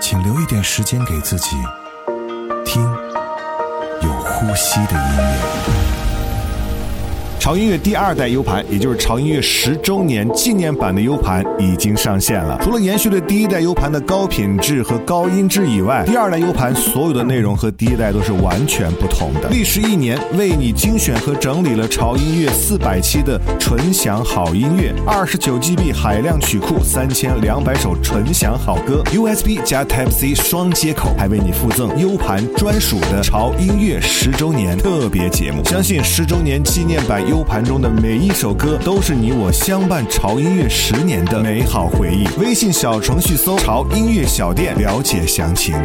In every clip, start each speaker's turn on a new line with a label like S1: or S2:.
S1: 请留一点时间给自己，听有呼吸的音乐。
S2: 潮音乐第二代 U 盘，也就是潮音乐十周年纪念版的 U 盘已经上线了。除了延续了第一代 U 盘的高品质和高音质以外，第二代 U 盘所有的内容和第一代都是完全不同的。历时一年，为你精选和整理了潮音乐四百期的纯享好音乐，二十九 GB 海量曲库，三千两百首纯享好歌，USB 加 Type C 双接口，还为你附赠 U 盘专属的潮音乐十周年特别节目。相信十周年纪念版 U。U 盘中的每一首歌都是你我相伴潮音乐十年的美好回忆。微信小程序搜“潮音乐小店”了解详情。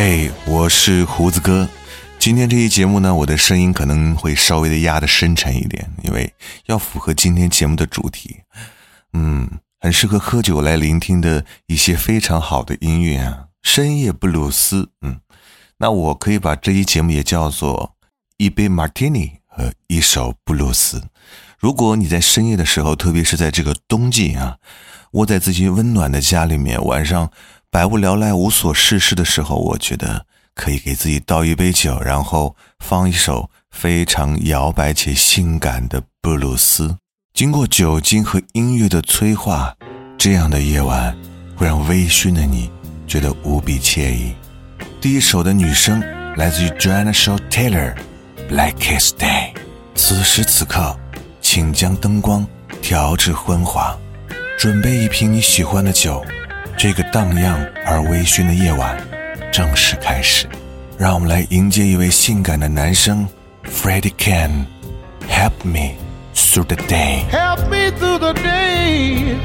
S1: 嘿，我是胡子哥。今天这期节目呢，我的声音可能会稍微的压的深沉一点，因为要符合今天节目的主题。嗯，很适合喝酒来聆听的一些非常好的音乐啊，深夜布鲁斯。嗯，那我可以把这期节目也叫做一杯 martini 和一首布鲁斯。如果你在深夜的时候，特别是在这个冬季啊，窝在自己温暖的家里面，晚上百无聊赖、无所事事的时候，我觉得可以给自己倒一杯酒，然后放一首非常摇摆且性感的布鲁斯。经过酒精和音乐的催化，这样的夜晚会让微醺的你觉得无比惬意。第一首的女声来自于 Joanna Shaw Taylor，《Blackest Day》。此时此刻，请将灯光调至昏黄，准备一瓶你喜欢的酒。这个荡漾而微醺的夜晚正式开始，让我们来迎接一位性感的男生 Freddie Can。Help me through the day。
S3: help me through the day.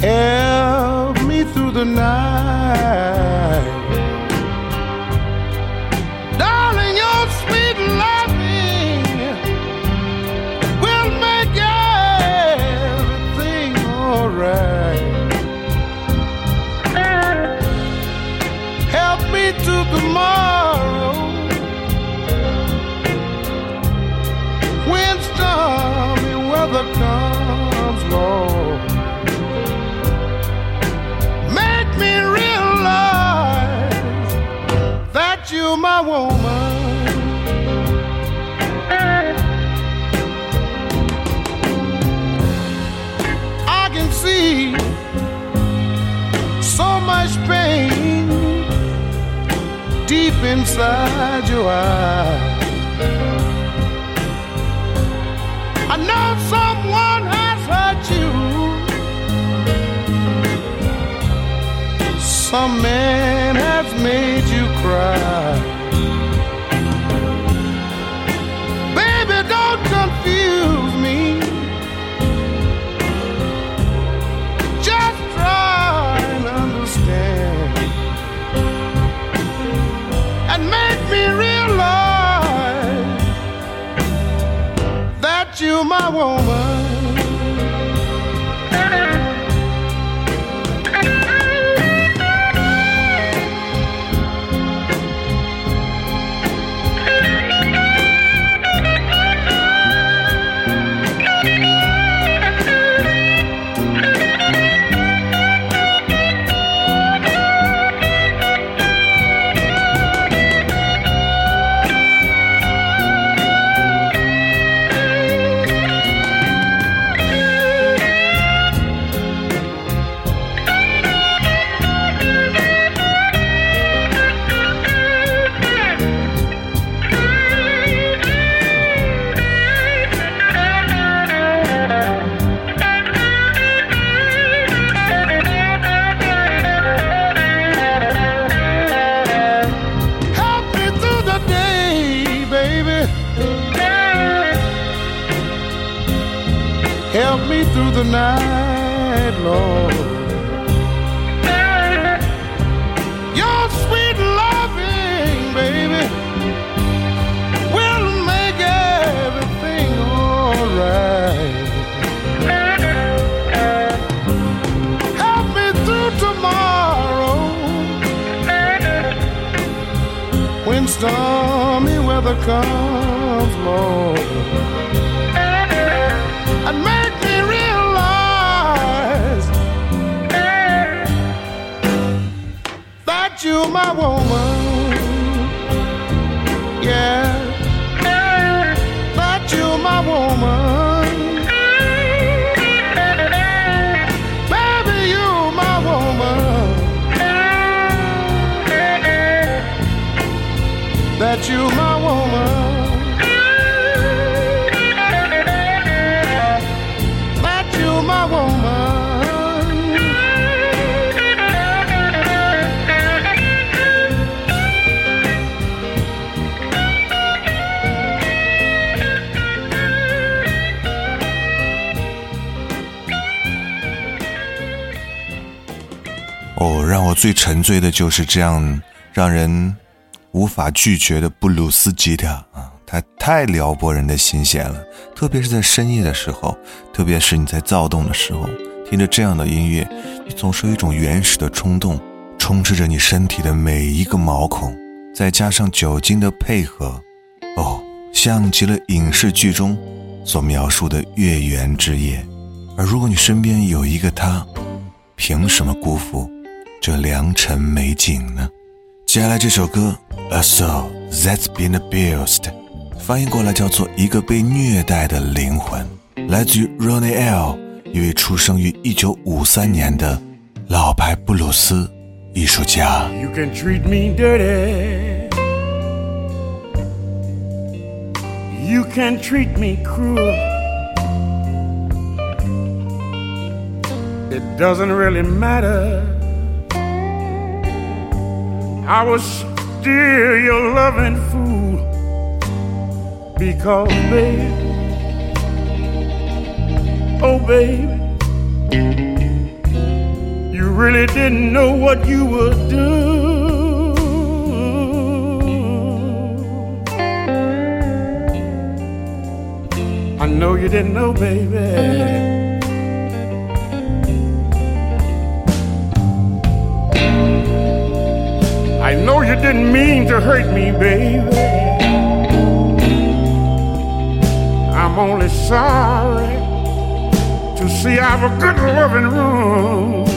S3: Help me through the night. Alright. Help me to tomorrow. when stormy weather comes, Lord. Make me realize that you're my woman. Inside your eyes. I know someone has hurt you. Some man has made you cry. The night, Lord. Your sweet loving, baby, will make everything alright. Help me through tomorrow when stormy weather comes, Lord, my woman. Yeah, that you're my woman. That you my
S1: 最沉醉的就是这样让人无法拒绝的布鲁斯吉他啊，它太撩拨人的心弦了。特别是在深夜的时候，特别是你在躁动的时候，听着这样的音乐，你总是有一种原始的冲动，充斥着你身体的每一个毛孔。再加上酒精的配合，哦，像极了影视剧中所描述的月圆之夜。而如果你身边有一个他，凭什么辜负这良辰美景呢？接下来这首歌《A Soul That's Been Abused》，翻译过来叫做一个被虐待的灵魂，来自于 Ronnie L，一位出生于1953年的老牌布鲁斯艺术家。
S3: You can treat me dirty. You can treat me cruel. It doesn't really matter. I was still your loving fool. Because, baby, oh, baby, you really didn't know what you were doing. I know you didn't know, baby. Know you didn't mean to hurt me, baby. I'm only sorry to see our good loving room.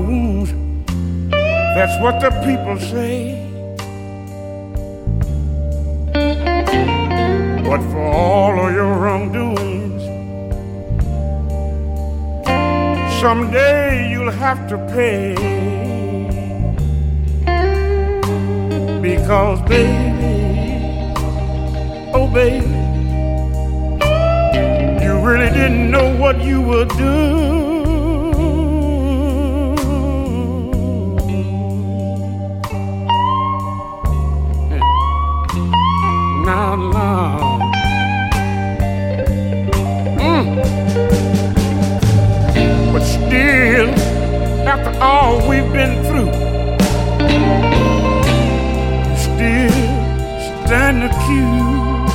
S4: Wounds. That's what the people say. But for all of your wrongdoings, someday you'll have to pay. Because, baby, oh, baby, you really didn't know what you were doing. Now, Lord. Mm. But still, after all we've been through, you still stand accused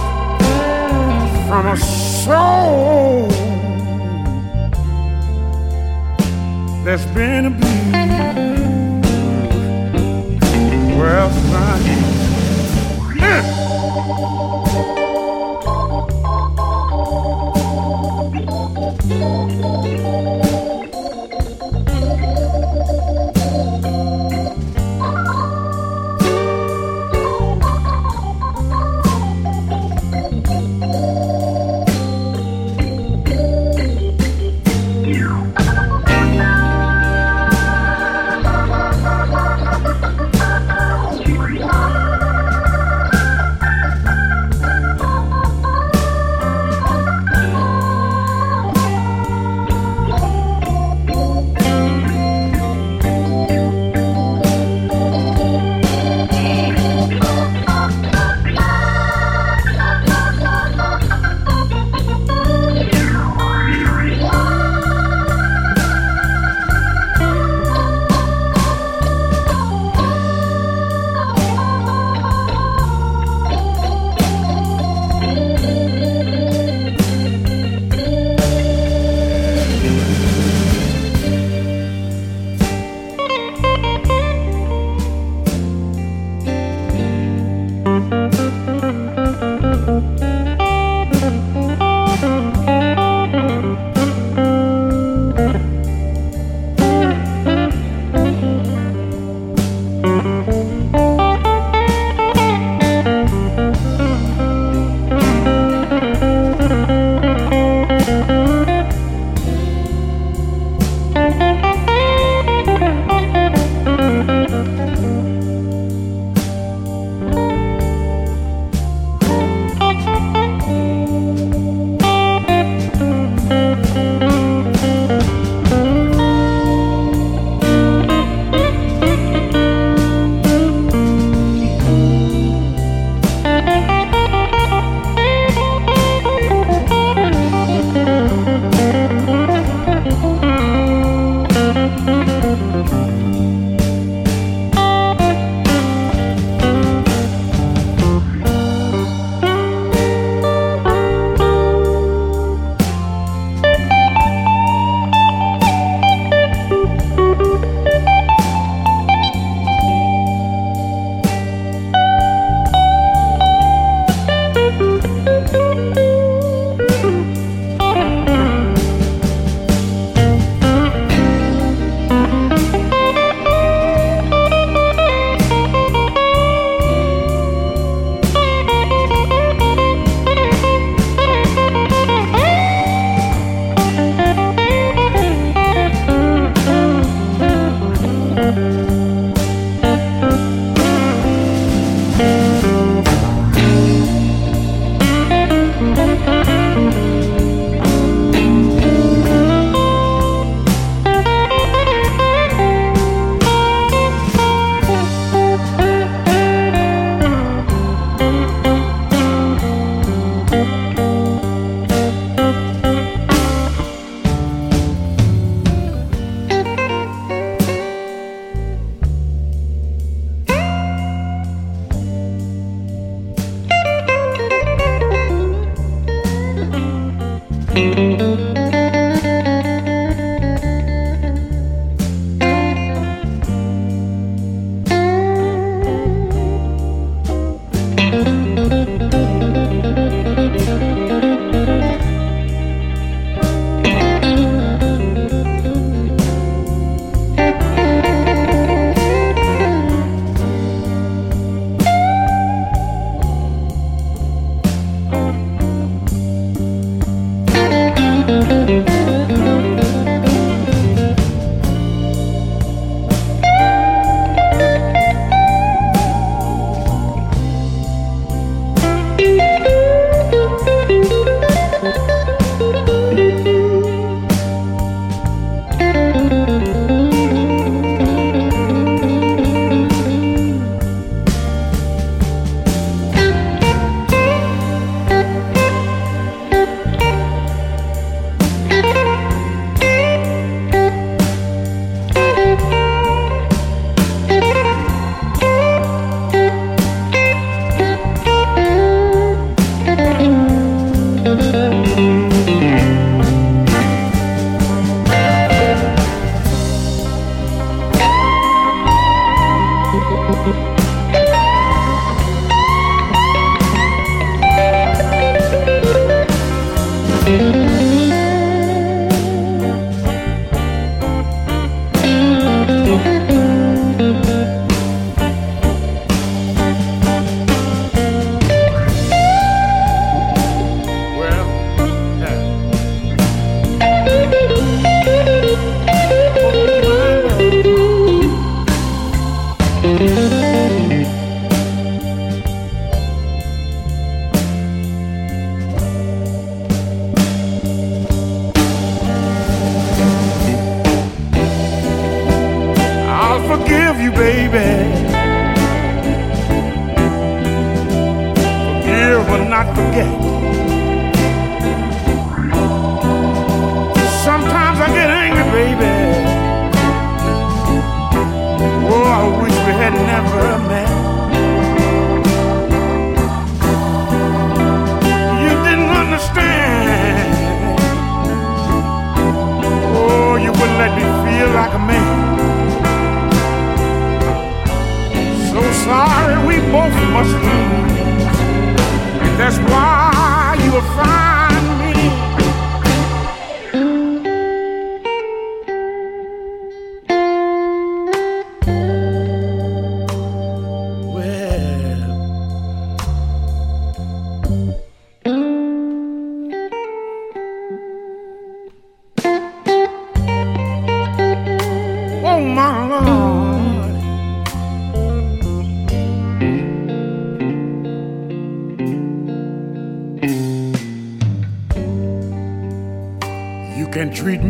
S4: from a soul that's been abused. Well, son.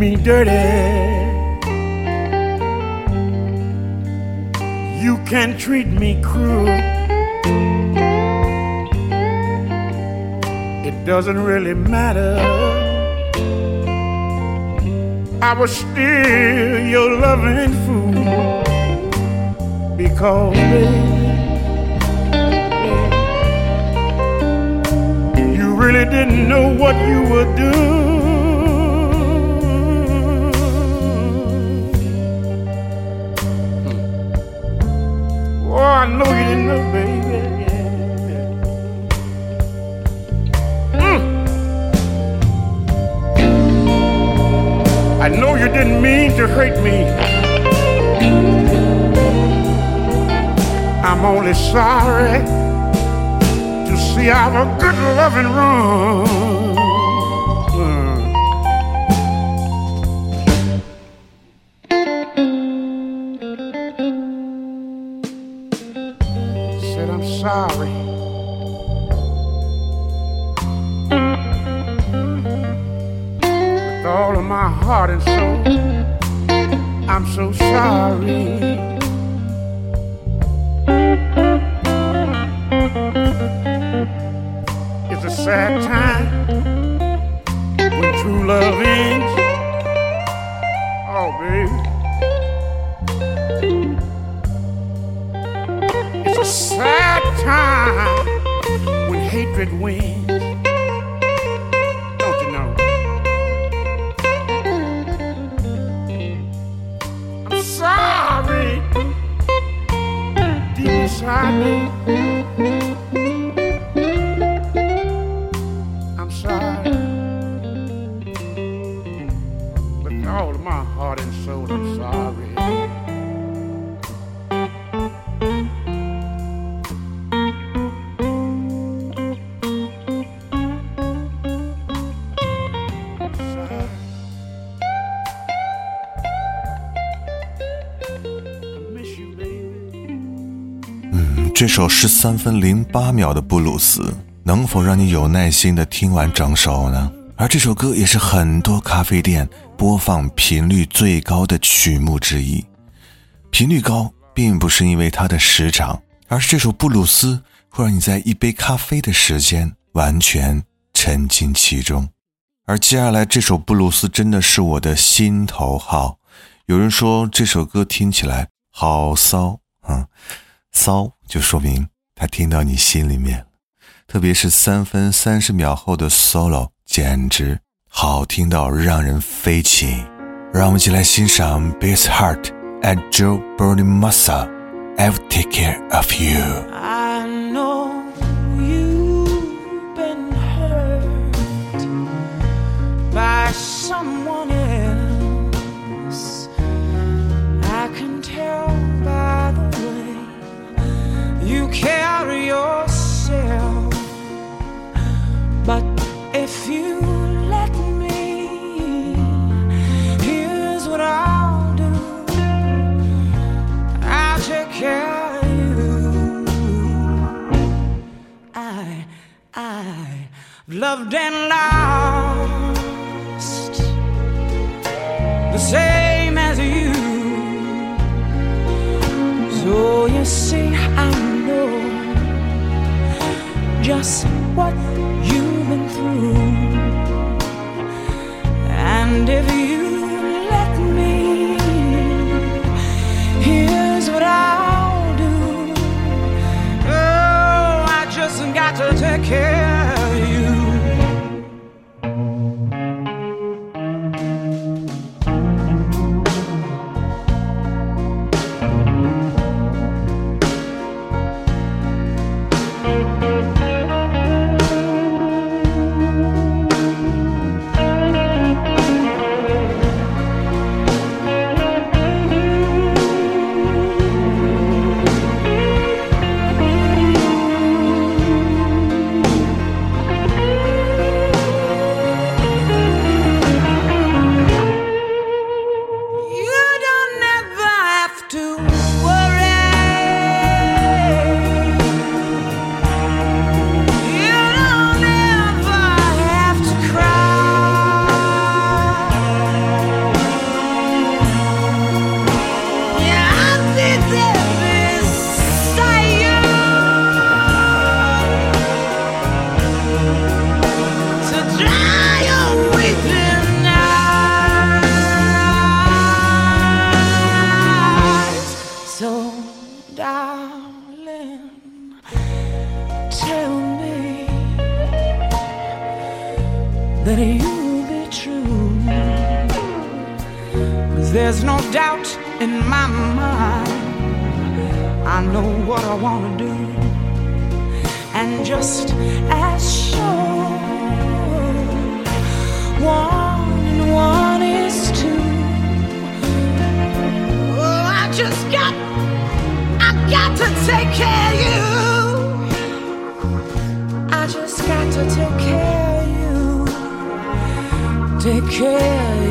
S4: Me dirty. You can treat me cruel. It doesn't really matter. I was still your loving fool because baby, you really didn't know what you were doing. I'm only sorry to see our good loving room. True love ends. Oh, baby. It's a sad time when hatred wins. Don't you know? I'm sorry. Deep inside me.
S1: 首十三分零八秒的布鲁斯，能否让你有耐心的听完整首呢？而这首歌也是很多咖啡店播放频率最高的曲目之一。频率高，并不是因为它的时长，而是这首布鲁斯会让你在一杯咖啡的时间完全沉浸其中。而接下来这首布鲁斯真的是我的心头好。有人说这首歌听起来好骚，嗯，骚就说明他听到你心里面了。特别是三分三十秒后的 solo，简直好听到让人飞起。让我们一起来欣赏 b a s Heart and Joe b u r n
S5: i n g m u s s a I'll take care of you. you've been hurt by loved and lost the same as you. So you see, I know just just as sure. One and one is two. Oh, I just got, I got to take care of you. I just got to take care of you. Take care.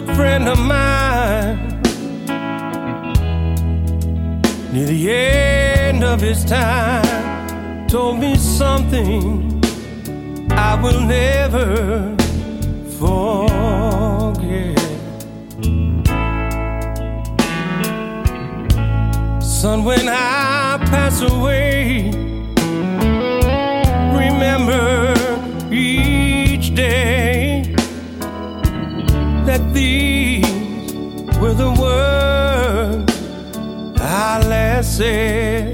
S6: Good friend of mine near the end of his time told me something I will never forget. Son, when I pass away, remember each day these were the words I last said.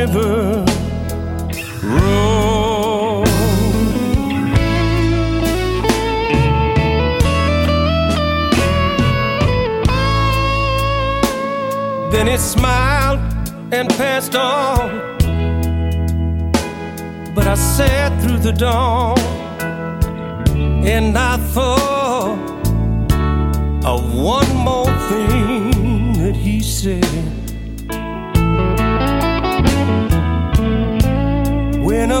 S6: River. Roll. Then it smiled and passed on. But I sat through the dawn and I thought of one more thing that he said.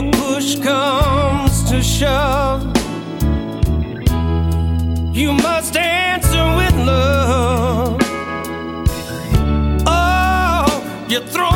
S6: Push comes to shove, you must answer with love. Oh, you throw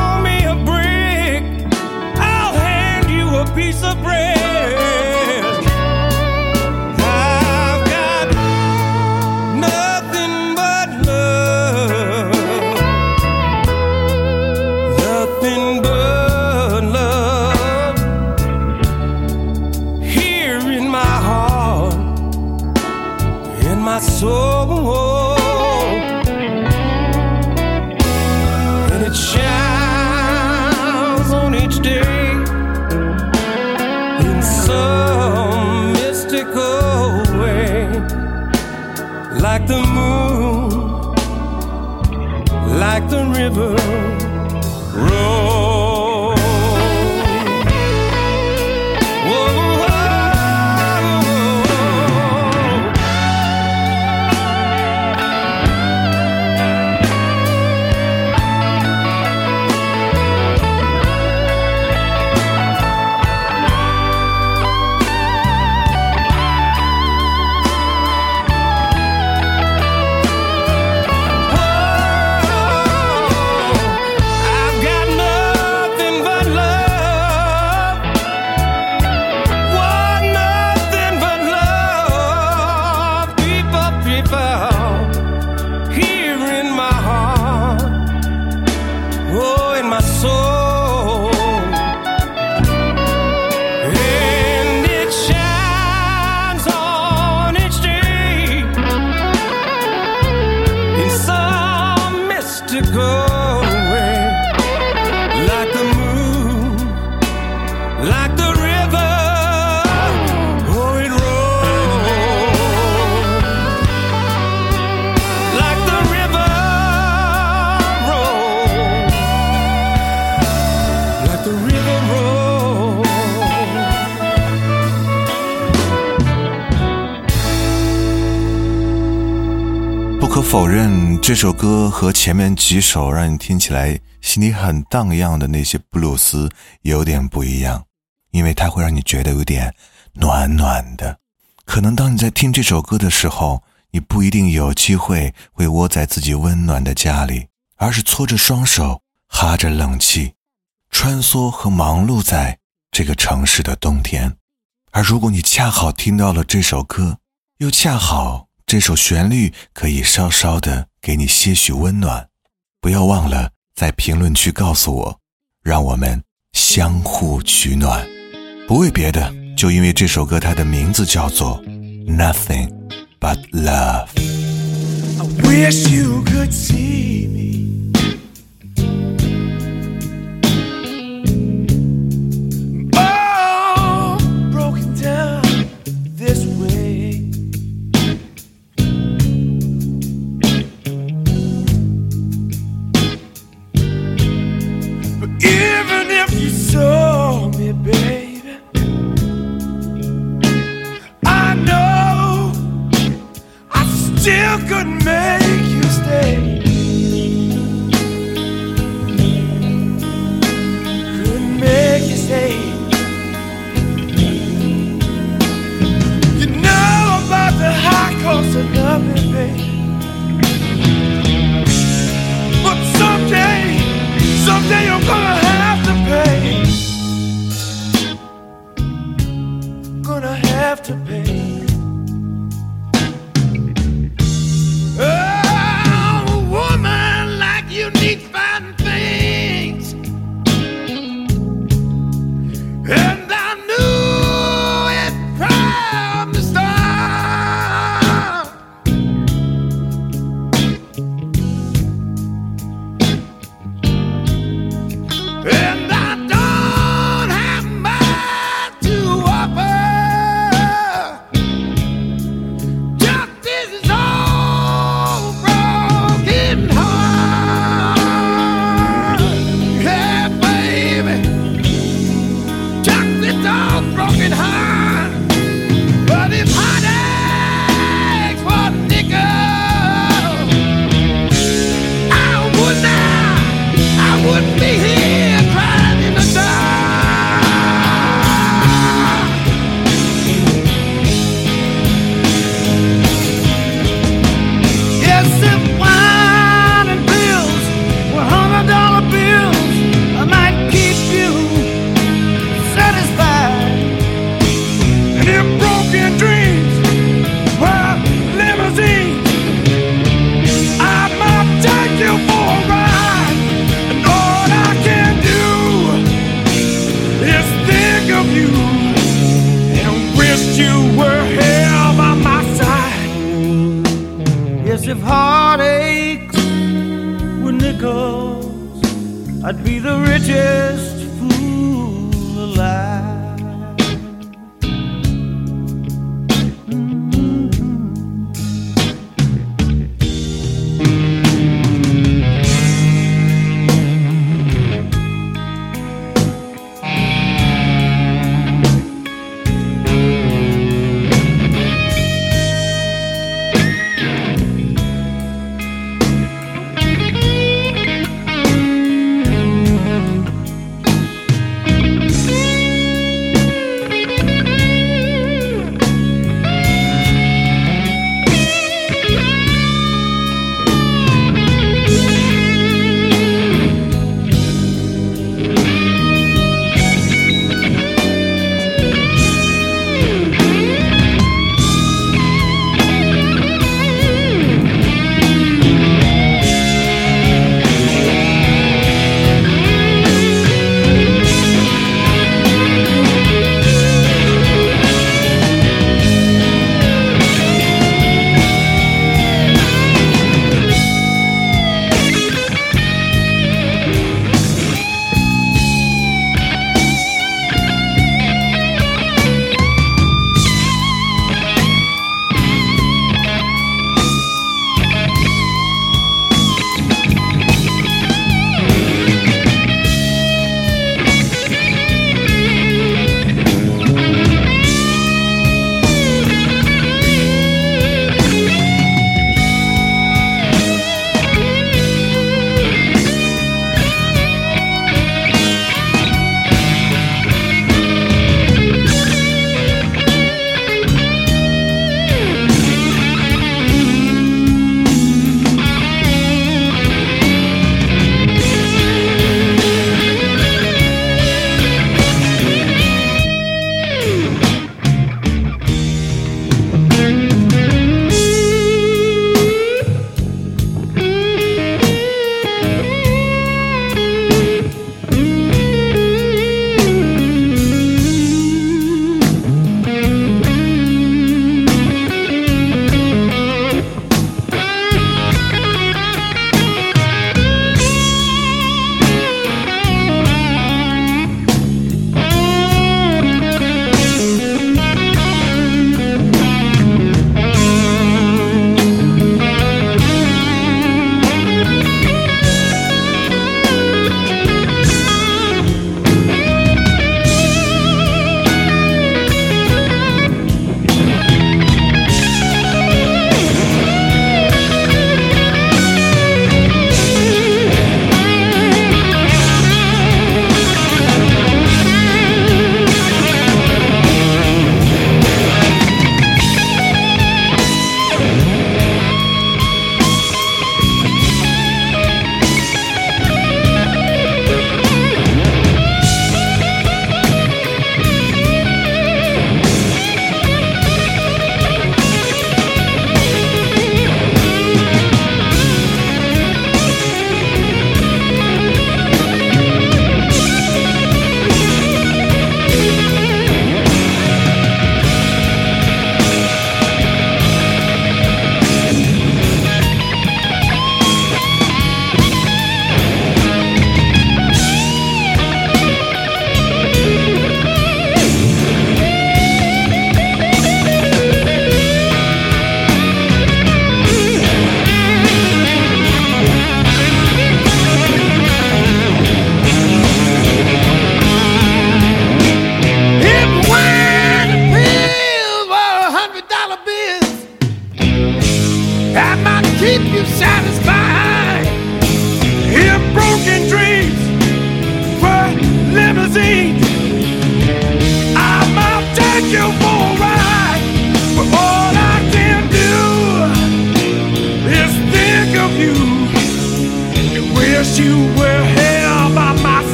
S1: 否认，这首歌和前面几首让你听起来心里很荡漾的那些布鲁斯有点不一样，因为它会让你觉得有点暖暖的。可能当你在听这首歌的时候，你不一定有机会会窝在自己温暖的家里，而是搓着双手，哈着冷气，穿梭和忙碌在这个城市的冬天。而如果你恰好听到了这首歌，又恰好这首旋律可以稍稍的给你些许温暖，不要忘了在评论区告诉我，让我们相互取暖。不为别的，就因为这首歌它的名字叫做《Nothing But Love》。
S5: Wish you could see me. Still couldn't make you stay. I'd be the richest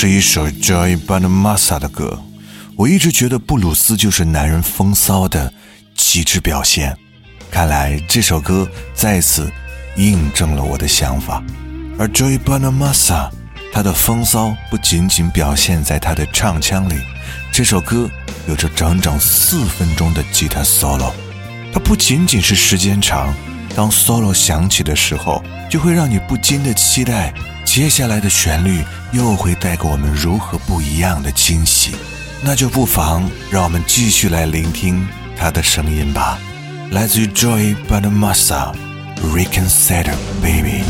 S1: 是一首 Joy Bana Masa 的歌。我一直觉得布鲁斯就是男人风骚的极致表现，看来这首歌再次印证了我的想法。而 Joy Banda Masa，他的风骚不仅仅表现在他的唱腔里，这首歌有着整整四分钟的吉他 solo，它不仅仅是时间长，当 solo 响起的时候，就会让你不禁的期待。接下来的旋律又会带给我们如何不一样的惊喜？那就不妨让我们继续来聆听他的声音吧。来自于 Joy Bonamassa，Reconsider Baby。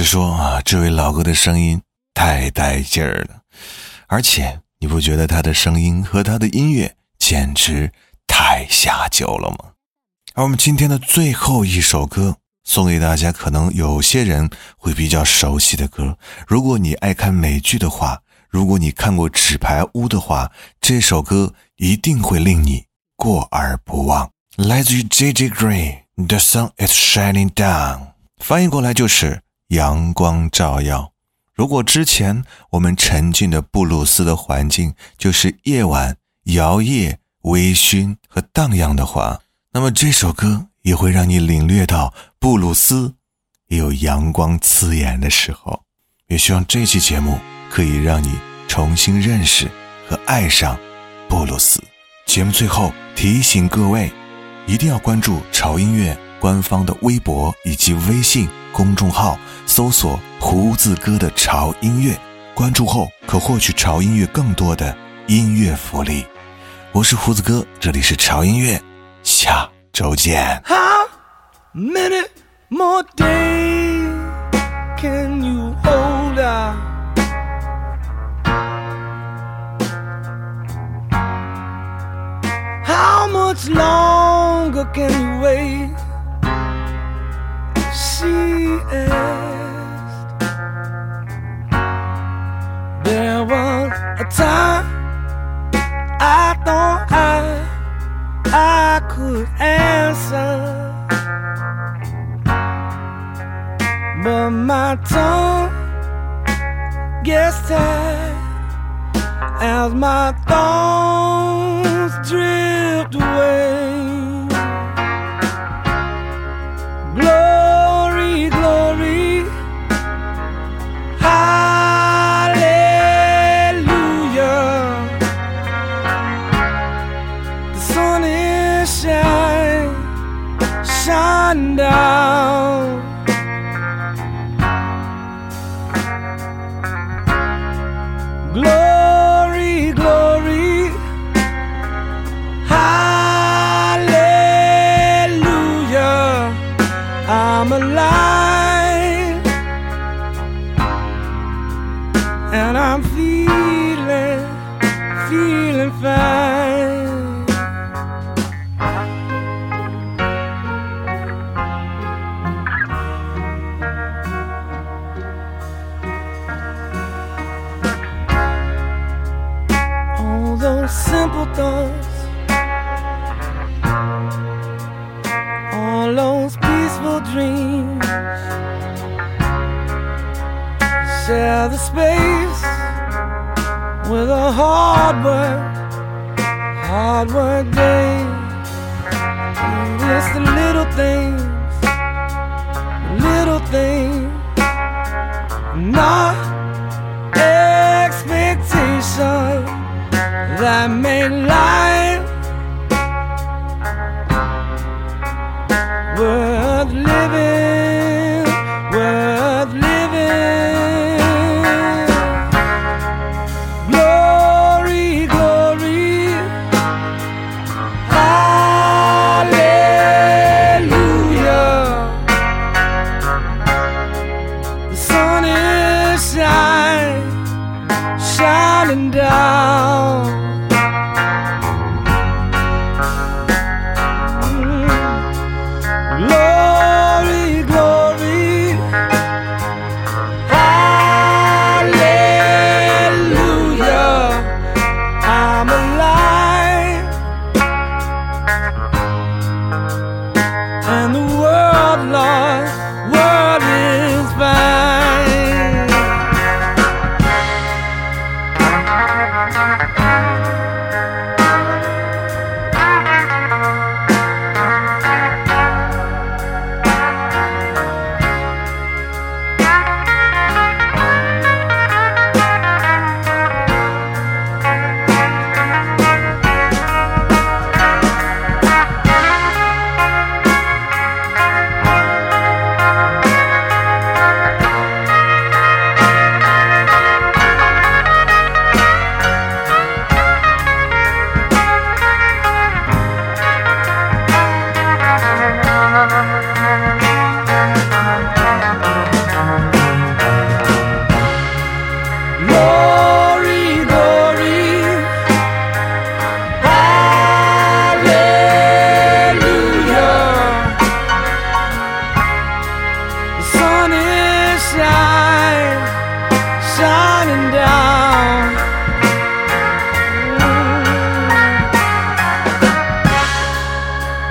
S1: 实说啊，这位老哥的声音太带劲儿了，而且你不觉得他的声音和他的音乐简直太下酒了吗？而我们今天的最后一首歌送给大家，可能有些人会比较熟悉的歌。如果你爱看美剧的话，如果你看过《纸牌屋》的话，这首歌一定会令你过而不忘。来自于 J.J. Green，The sun is shining down，翻译过来就是阳光照耀。如果之前我们沉浸的布鲁斯的环境就是夜晚摇曳、微醺和荡漾的话，那么这首歌也会让你领略到布鲁斯也有阳光刺眼的时候。也希望这期节目可以让你重新认识和爱上布鲁斯。节目最后提醒各位，一定要关注潮音乐官方的微博以及微信公众号，搜索“胡子哥的潮音乐”，关注后可获取潮音乐更多的音乐福利。我是胡子哥，这里是潮音乐，下周见。
S5: How many more days can you hold out? How much longer can you wait? She asked. There was a time I thought I I could answer, but my tongue gets tired as my thoughts drift away. Hard work, hard work day.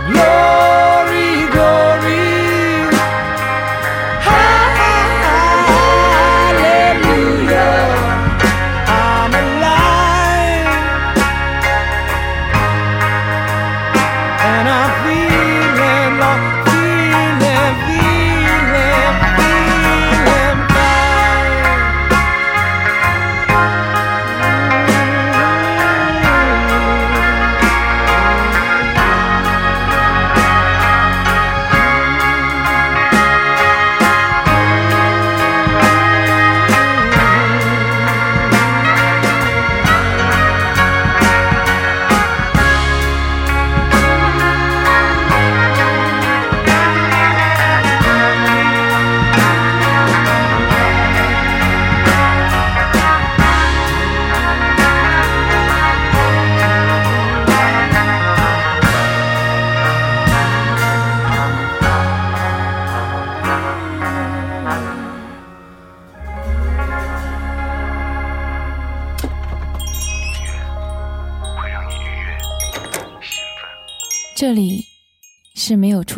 S7: Love.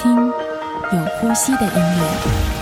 S7: 听有呼吸的音乐。